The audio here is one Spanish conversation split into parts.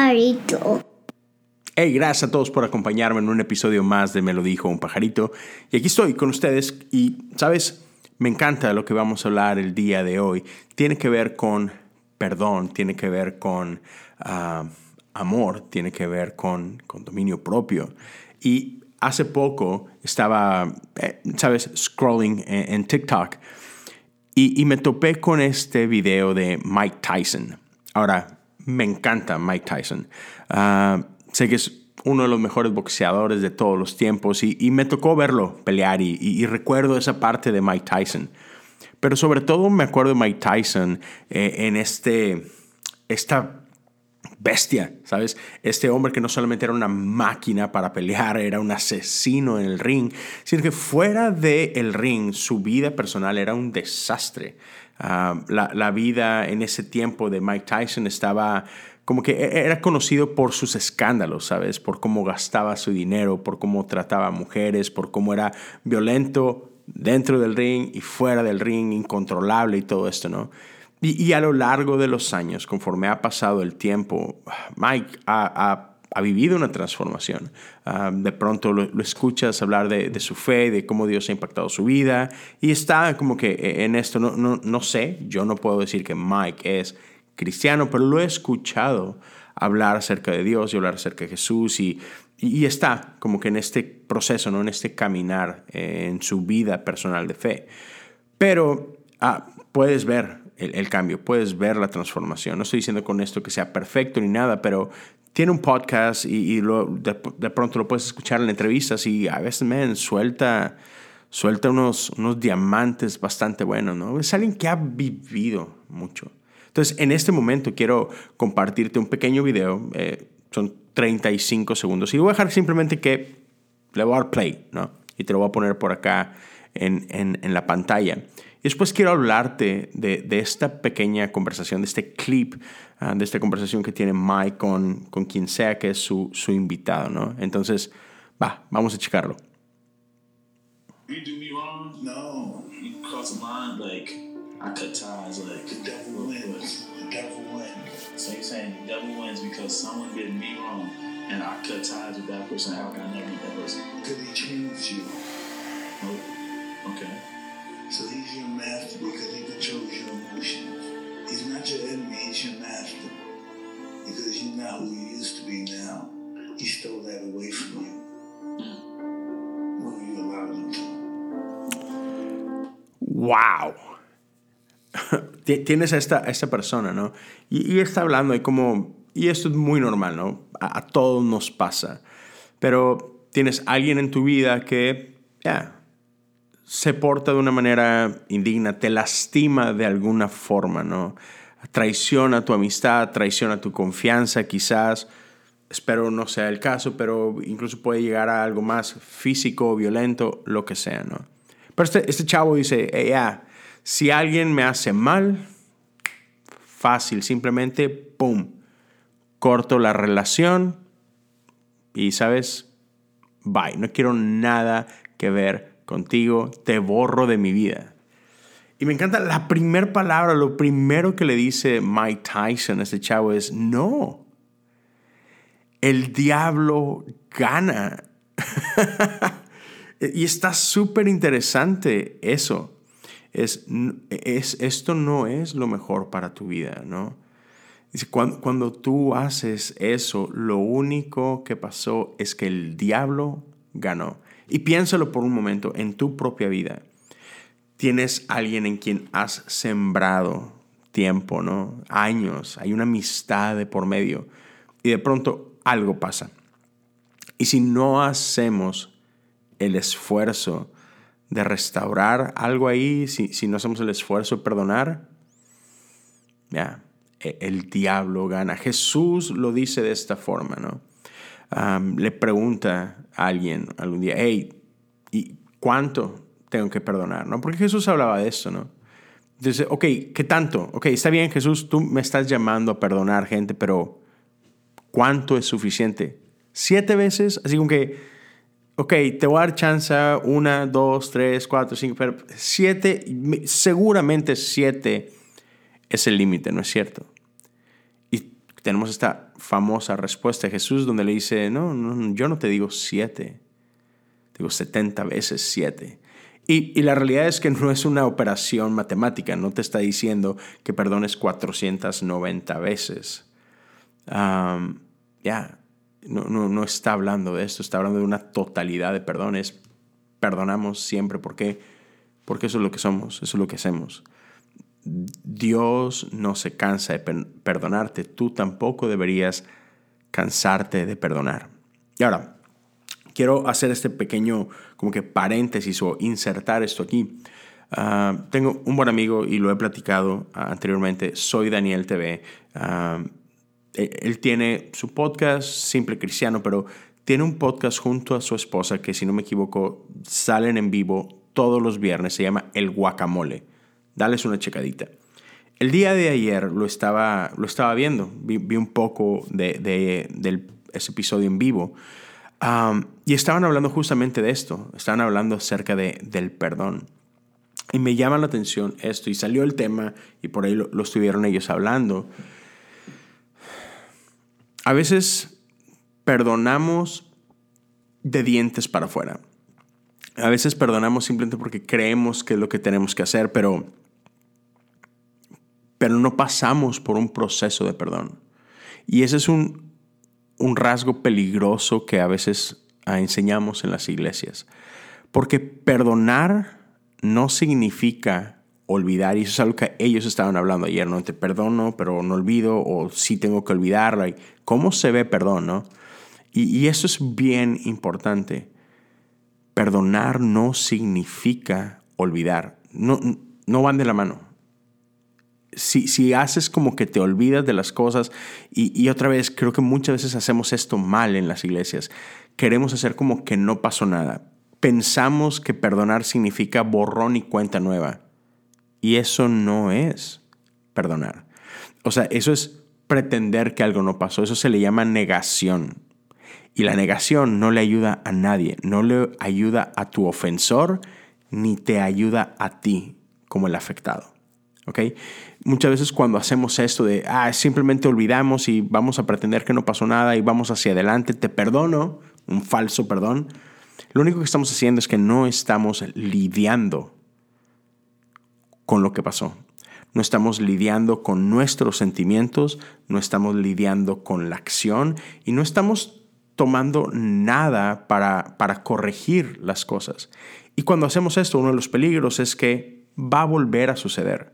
pajarito. Hey, gracias a todos por acompañarme en un episodio más de Me lo dijo un pajarito. Y aquí estoy con ustedes y, ¿sabes? Me encanta lo que vamos a hablar el día de hoy. Tiene que ver con perdón, tiene que ver con ah, amor, tiene que ver con, con dominio propio. Y hace poco estaba, eh, ¿sabes? Scrolling en, TikTok y, me topé con este video de Mike Tyson. Ahora, me encanta Mike Tyson. Ah, sé que es uno de los mejores boxeadores de todos los tiempos y, me tocó verlo pelear y, recuerdo esa parte de Mike Tyson. Pero sobre todo me acuerdo de Mike Tyson eh, en este, esta bestia, ¿sabes? Este hombre que no solamente era una máquina para pelear, era un asesino en el ring, sino que fuera del el ring su vida personal era un desastre. Ah, la, la vida en ese tiempo de Mike Tyson estaba como que e-, era conocido por sus escándalos, ¿sabes? Por cómo gastaba su dinero, por cómo trataba a mujeres, por cómo era violento dentro del ring y fuera del ring, incontrolable y todo esto, ¿no? Y, a lo largo de los años, conforme ha pasado el tiempo, Mike ha, vivido una transformación. Ah, de pronto lo, escuchas hablar de, su fe, de cómo Dios ha impactado su vida, y está como que e-, en esto, no, no, no sé, yo no puedo decir que Mike es cristiano, pero lo he escuchado hablar acerca de Dios y hablar acerca de Jesús y, y, está como que en este proceso, ¿no? en este caminar eh, en su vida personal de fe. Pero ah, puedes ver el, cambio, puedes ver la transformación. No estoy diciendo con esto que sea perfecto ni nada, pero tiene un podcast y, de, pronto lo puedes escuchar en entrevistas y a veces, me suelta, suelta unos, unos diamantes bastante buenos, ¿no? Es alguien que ha vivido mucho. Entonces, en este momento quiero compartirte un pequeño video, eh, son 35 segundos, y voy a dejar simplemente que le voy a dar play, ¿no? Y te lo voy a poner por acá en, en, la pantalla. Y después quiero hablarte de, de, esta pequeña conversación, de este clip, ah, de esta conversación que tiene Mike con, con quien sea que es su, su invitado, ¿no? Entonces, va, vamos a checarlo. No, like I cut ties like the devil wins. The devil wins. So you're saying the devil wins because someone did me wrong and I cut ties with that person. How can I never meet that person? Because he changed you. Oh, okay. So he's your master because he controls your emotions. He's not your enemy, he's your master. Because you're not who you used to be now. He stole that away from you. Well, you allowed him to. Wow. tienes a esta, esta persona, ¿no? Y, está hablando y como, y esto es muy normal, ¿no? A, todos nos pasa. Pero tienes alguien en tu vida que, ya, se porta de una manera indigna, te lastima de alguna forma, ¿no? Traiciona tu amistad, traiciona tu confianza, quizás. Espero no sea el caso, pero incluso puede llegar a algo más físico, violento, lo que sea, ¿no? Pero este, este chavo dice, ya, si alguien me hace mal, fácil, simplemente, ¡pum!, corto la relación y, ¿sabes? Bye, no quiero nada que ver contigo, te borro de mi vida. Y me encanta la primera palabra, lo primero que le dice Mike Tyson a este chavo es, no, el diablo gana. y está súper interesante eso es, es, esto no es lo mejor para tu vida, ¿no? Cuando, cuando tú haces eso, lo único que pasó es que el diablo ganó. Y piénsalo por un momento en tu propia vida. Tienes alguien en quien has sembrado tiempo, ¿no? Años, hay una amistad de por medio. Y de pronto algo pasa. Y si no hacemos el esfuerzo de restaurar algo ahí, si, si no hacemos el esfuerzo de perdonar, ya, e, el diablo gana. Jesús lo dice de esta forma, ¿no? Le pregunta a alguien algún día, hey, ¿y cuánto tengo que perdonar? ¿no? Porque Jesús hablaba de eso, ¿no? Dice, ok, ¿qué tanto? Ok, está bien Jesús, tú me estás llamando a perdonar gente, pero ¿cuánto es suficiente? ¿Siete veces? Así como que ok, te voy a dar chance una, dos, tres, cuatro, cinco, pero siete, seguramente siete es el límite, ¿no es cierto? Y tenemos esta famosa respuesta de Jesús donde le dice, no, no yo no te digo siete, digo 70 veces siete. Y, la realidad es que no es una operación matemática, no te está diciendo que perdones 490 veces. ya, no, no, no, está hablando de esto, está hablando de una totalidad de perdones. Perdonamos siempre, ¿por qué? Porque eso es lo que somos, eso es lo que hacemos. Dios no se cansa de perdonarte, tú tampoco deberías cansarte de perdonar. Y ahora, quiero hacer este pequeño como que paréntesis o insertar esto aquí. Ah, tengo un buen amigo y lo he platicado anteriormente, soy Daniel TV. Ah, e-, él tiene su podcast, Simple Cristiano, pero tiene un podcast junto a su esposa que si no me equivoco salen en vivo todos los viernes, se llama El Guacamole. Dales una checadita. El día de ayer lo estaba, lo estaba viendo, vi, un poco de, ese episodio en vivo y estaban hablando justamente de esto, estaban hablando acerca de, del perdón. Y me llama la atención esto, y salió el tema, y por ahí lo, lo estuvieron ellos hablando. A veces perdonamos de dientes para afuera. A veces perdonamos simplemente porque creemos que es lo que tenemos que hacer, pero pero no pasamos por un proceso de perdón. Y ese es un, rasgo peligroso que a veces ah, enseñamos en las iglesias. Porque perdonar no significa olvidar, y eso es algo que ellos estaban hablando ayer, ¿no? Te perdono, pero no olvido, o sí tengo que olvidarla. ¿Cómo se ve perdón? Y, y eso es bien importante. Perdonar no significa olvidar. No, no van de la mano si, haces como que te olvidas de las cosas, y, otra vez, creo que muchas veces hacemos esto mal en las iglesias, queremos hacer como que no pasó nada. Pensamos que perdonar significa borrón y cuenta nueva. Y eso no es perdonar. O sea, eso es pretender que algo no pasó. Eso se le llama negación. Y la negación no le ayuda a nadie. No le ayuda a tu ofensor ni te ayuda a ti como el afectado. Muchas veces cuando hacemos esto de, ah, simplemente olvidamos y vamos a pretender que no pasó nada y vamos hacia adelante, te perdono, un falso perdón, lo único que estamos haciendo es que no estamos lidiando con lo que pasó. No estamos lidiando con nuestros sentimientos, no estamos lidiando con la acción y no estamos tomando nada para, para corregir las cosas. Y cuando hacemos esto, uno de los peligros es que va a volver a suceder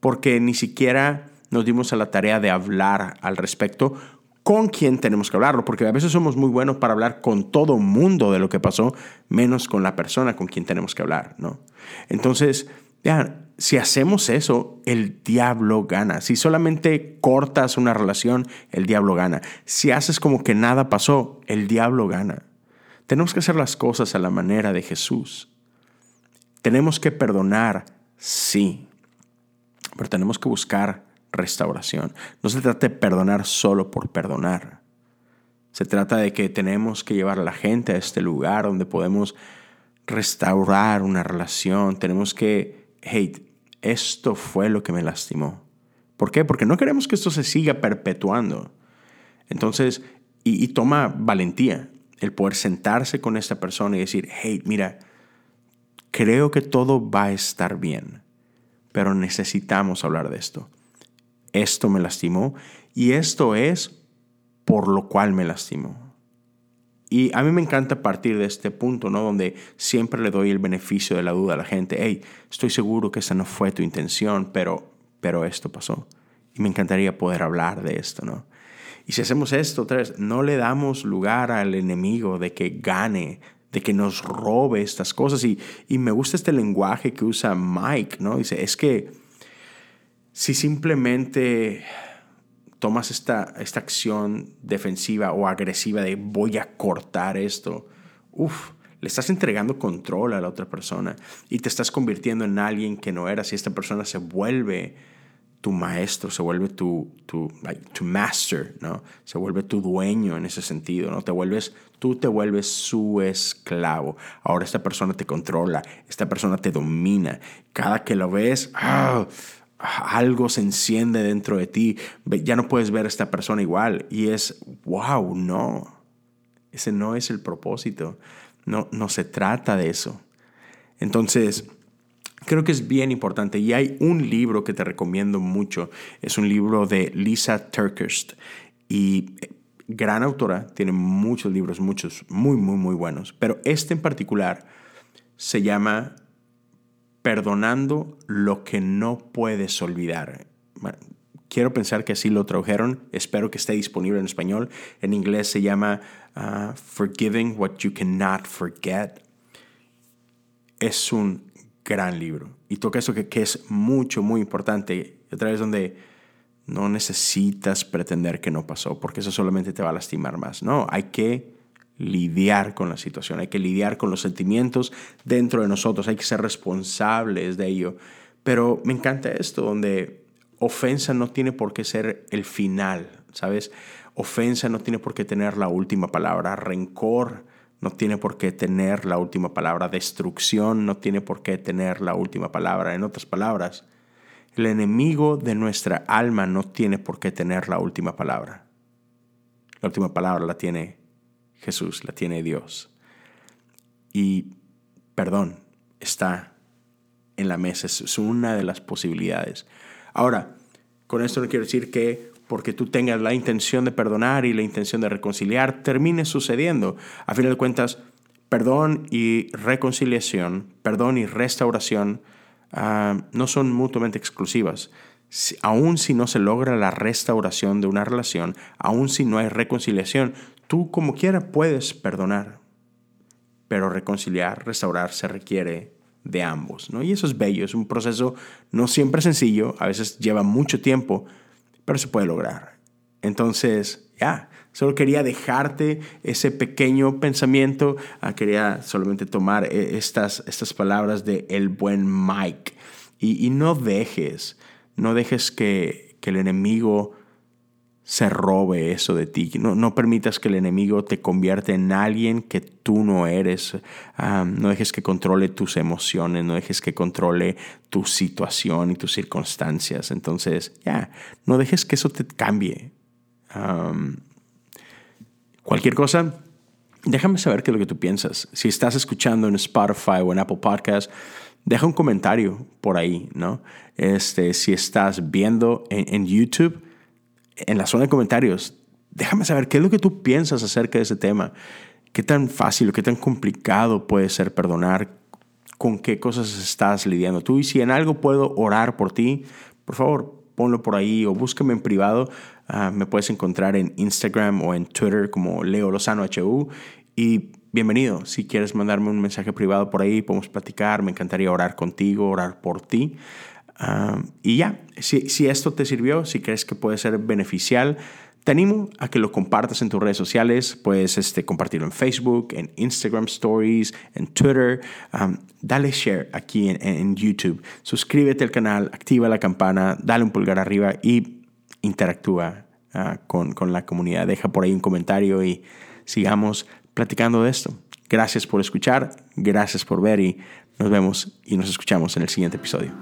porque ni siquiera nos dimos a la tarea de hablar al respecto con quién tenemos que hablarlo, porque a veces somos muy buenos para hablar con todo mundo de lo que pasó, menos con la persona con quien tenemos que hablar, ¿no? Entonces, ya, si hacemos eso, el diablo gana. Si solamente cortas una relación, el diablo gana. Si haces como que nada pasó, el diablo gana. Tenemos que hacer las cosas a la manera de Jesús. Tenemos que perdonar, sí pero tenemos que buscar restauración. No se trata de perdonar solo por perdonar. Se trata de que tenemos que llevar a la gente a este lugar donde podemos restaurar una relación. Tenemos que, hey, esto fue lo que me lastimó. ¿Por qué? Porque no queremos que esto se siga perpetuando. Entonces, y, toma valentía el poder sentarse con esta persona y decir, hey, mira, creo que todo va a estar bien pero necesitamos hablar de esto. Esto me lastimó y esto es por lo cual me lastimó. Y a mí me encanta partir de este punto, ¿no? Donde siempre le doy el beneficio de la duda a la gente. Hey, estoy seguro que esa no fue tu intención, pero, pero esto pasó. Y me encantaría poder hablar de esto, ¿no? Y si hacemos esto, vez, no le damos lugar al enemigo de que gane de que nos robe estas cosas. Y, me gusta este lenguaje que usa Mike, ¿no? Dice, es que si simplemente tomas esta, esta acción defensiva o agresiva de voy a cortar esto, uff, le estás entregando control a la otra persona y te estás convirtiendo en alguien que no eras y esta persona se vuelve tu maestro, se vuelve tu, tu, tu master, ¿no? Se vuelve tu dueño en ese sentido, ¿no? Te vuelves, tú te vuelves su esclavo. Ahora esta persona te controla, esta persona te domina. Cada que lo ves, ¡ah! algo se enciende dentro de ti, ya no puedes ver a esta persona igual y es, wow, no, ese no es el propósito, no, no se trata de eso. Entonces, creo que es bien importante y hay un libro que te recomiendo mucho, es un libro de Lisa Turkest y eh, gran autora, tiene muchos libros, muchos muy, muy, muy buenos, pero este en particular se llama perdonando lo que no puedes olvidar. Quiero pensar que así lo tradujeron. Espero que esté disponible en español. En inglés se llama uh, Forgiving What You Cannot Forget. Es un gran libro. Y toca eso que, es mucho, muy importante. Otra vez donde no necesitas pretender que no pasó, porque eso solamente te va a lastimar más. No, hay que lidiar con la situación, hay que lidiar con los sentimientos dentro de nosotros, hay que ser responsables de ello. Pero me encanta esto, donde ofensa no tiene por qué ser el final, ¿sabes? Ofensa no tiene por qué tener la última palabra, rencor no tiene por qué tener la última palabra, destrucción no tiene por qué tener la última palabra. En otras palabras, el enemigo de nuestra alma no tiene por qué tener la última palabra. La última palabra la tiene Jesús, la tiene Dios. Y perdón, está en la mesa, es una de las posibilidades. Ahora, con esto no quiero decir que porque tú tengas la intención de perdonar y la intención de reconciliar, termine sucediendo. A fin de cuentas, perdón y reconciliación, perdón y restauración ah, no son mutuamente exclusivas. aun si no se logra la restauración de una relación, aun si no hay reconciliación, Tú como quiera puedes perdonar, pero reconciliar, restaurar se requiere de ambos, ¿no? Y eso es bello, es un proceso no siempre sencillo, a veces lleva mucho tiempo, pero se puede lograr. Entonces, ya, solo quería dejarte ese pequeño pensamiento, ah, quería solamente tomar eh, estas, estas palabras de el buen Mike y, y no dejes, no dejes que, que el enemigo se robe eso de ti. No, no, permitas que el enemigo te convierta en alguien que tú no eres. No dejes que controle tus emociones, no dejes que controle tu situación y tus circunstancias. Entonces, ya, no dejes que eso te cambie. cualquier cosa, déjame saber qué es lo que tú piensas. Si estás escuchando en Spotify o en Apple Podcast, deja un comentario por ahí, ¿no? Este, si estás viendo en, en YouTube, en la zona de comentarios, déjame saber qué es lo que tú piensas acerca de ese tema. ¿Qué tan fácil o qué tan complicado puede ser perdonar? ¿Con qué cosas estás lidiando tú? Y si en algo puedo orar por ti, por favor, ponlo por ahí o búscame en privado. Ah, me puedes encontrar en Instagram o en Twitter como Leo Lozano HU. Y bienvenido. Si quieres mandarme un mensaje privado por ahí, podemos platicar. Me encantaría orar contigo, orar por ti y ya, si, si, esto te sirvió, si crees que puede ser beneficial, te animo a que lo compartas en tus redes sociales. Puedes este, compartirlo en Facebook, en Instagram Stories, en Twitter. dale share aquí en, YouTube. Suscríbete al canal, activa la campana, dale un pulgar arriba y interactúa ah, con, con la comunidad. Deja por ahí un comentario y sigamos platicando de esto. Gracias por escuchar, gracias por ver y nos vemos y nos escuchamos en el siguiente episodio.